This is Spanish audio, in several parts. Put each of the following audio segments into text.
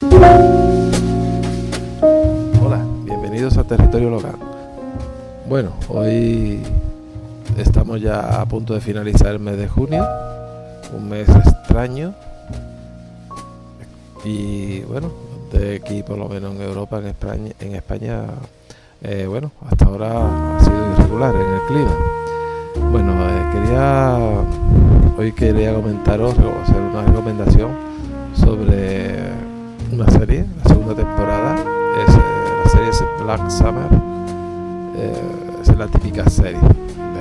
Hola, bienvenidos a Territorio Local. Bueno, hoy estamos ya a punto de finalizar el mes de junio, un mes extraño y bueno, de aquí por lo menos en Europa, en España, en España eh, bueno, hasta ahora ha sido irregular en el clima. Bueno, eh, quería hoy quería comentaros o hacer una recomendación sobre una serie, la segunda temporada, es, eh, la serie es Black Summer, eh, es la típica serie,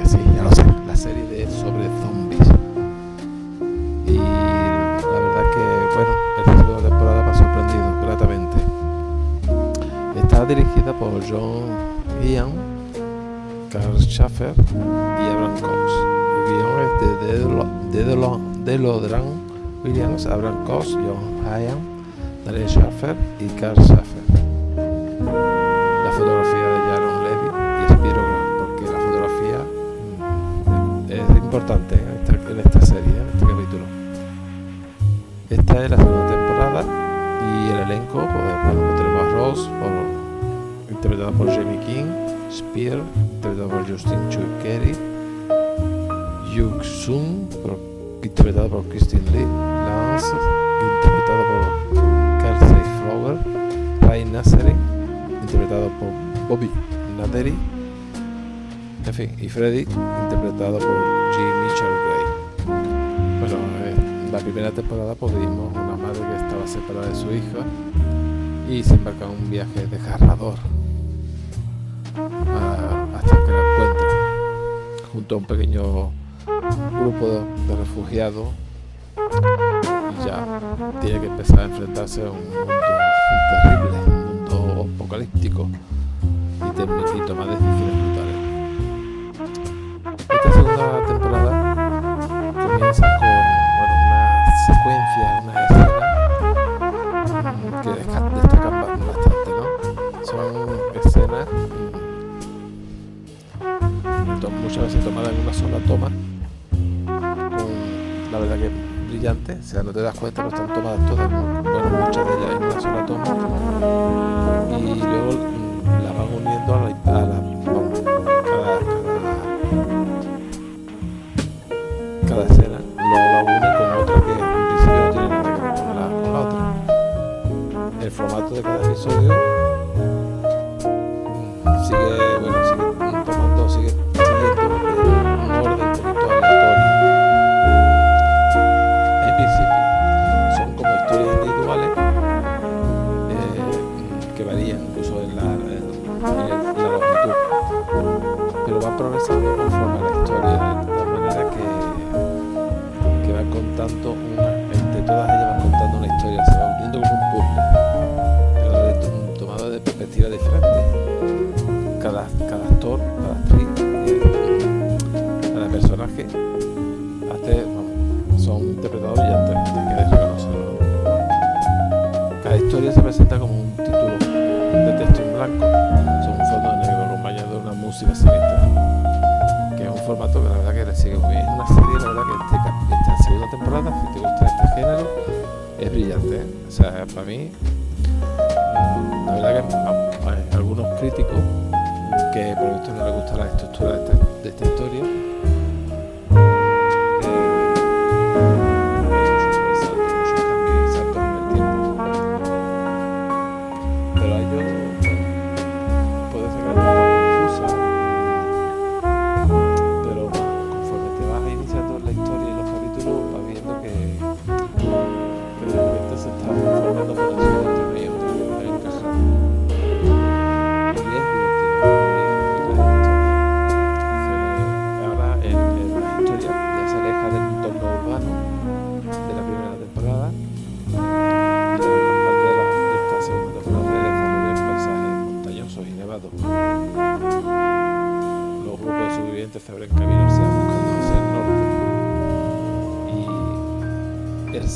sí, ya lo sé, la serie de sobre zombies. Y la verdad que, bueno, esta segunda temporada me ha sorprendido gratamente. Está dirigida por John Ian, Carl Schaffer y Abraham Cox. El guion es de Delodran Williams, Abraham Cox, John Ian, Daniel Schaffer y Carl Schaffer. La fotografía de Jaron Levy y Spiro Grant, porque la fotografía mm, es importante en esta, en esta serie, en este capítulo. Esta es la segunda temporada y el elenco, pues, bueno, pues tenemos a Ross, interpretado por Jamie King, Spear, interpretado por Justin Choi Kerry, Yuk Sun, interpretado por Christine Lee, Lance, Ray interpretado por Bobby Naderi, en fin, y Freddy, interpretado por G. Mitchell Gray. Bueno, eh, en la primera temporada vimos una madre que estaba separada de su hija y se embarca en un viaje desgarrador hasta que la encuentra junto a un pequeño grupo de, refugiados y ya tiene que empezar a enfrentarse a un mundo terrible, apocalíptico y, tem- y tomar decisiones brutales. Esta segunda temporada comienza con bueno, una secuencia, una escena mm, que destacan ba- bastante, ¿no? Son escenas mm, muchas veces tomadas en una sola toma, la verdad que brillante, o sea, no te das cuenta, pero están tomadas todas, bueno, muchas sea, para mí, la verdad que hay algunos críticos que por visto no les gusta la estructura de esta, de esta historia.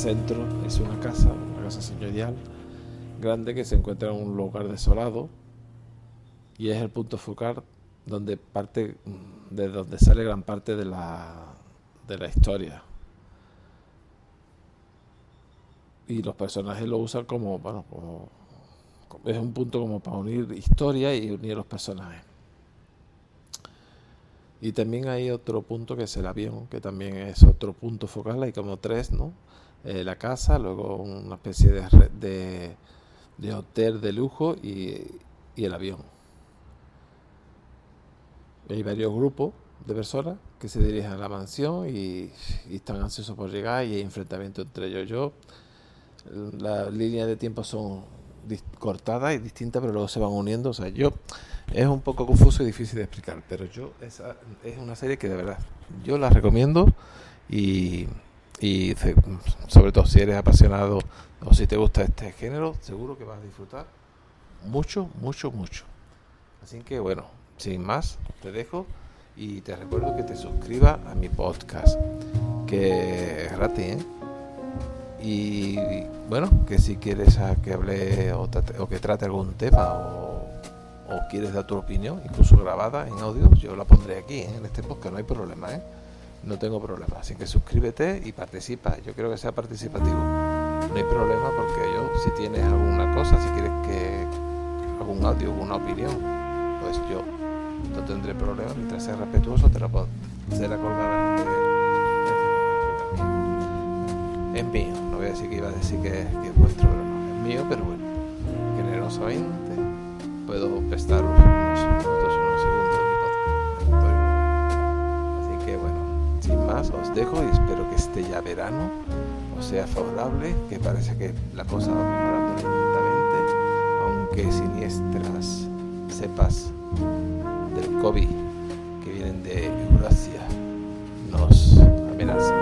Centro es una casa, una casa señorial grande que se encuentra en un lugar desolado y es el punto focal donde parte de donde sale gran parte de la de la historia. Y los personajes lo usan como bueno como es un punto como para unir historia y unir los personajes. Y también hay otro punto que es el avión que también es otro punto focal hay como tres no eh, la casa luego una especie de, de, hotel de lujo y, y el avión hay varios grupos de personas que se dirigen a la mansión y, están ansiosos por llegar y hay enfrentamiento entre ellos. Yo, las líneas de tiempo son cortadas y distintas, pero luego se van uniendo. O sea, yo es un poco confuso y difícil de explicar, pero yo esa es una serie que de verdad yo la recomiendo y, y sobre todo si eres apasionado o si te gusta este género, seguro que vas a disfrutar mucho, mucho, mucho. Así que bueno, sin más, te dejo y te recuerdo que te suscribas a mi podcast, que es gratis, ¿eh? Y bueno, que si quieres que hable o, que trate algún tema o, quieres dar tu opinión, incluso grabada en audio, yo la pondré aquí ¿eh? en este podcast, no hay problema, ¿eh? No tengo problema, así que suscríbete y participa. Yo quiero que sea participativo. No hay problema porque yo, si tienes alguna cosa, si quieres que algún audio, alguna opinión, pues yo no tendré problema. Mientras sea respetuoso te la se la colgará es mío. No voy a decir que iba a decir que, es vuestro pero no es mío pero bueno. Generosamente puedo prestaros unos minutos os dejo y espero que este ya verano os sea favorable que parece que la cosa va mejorando lentamente aunque siniestras cepas del COVID que vienen de Eurasia nos amenazan.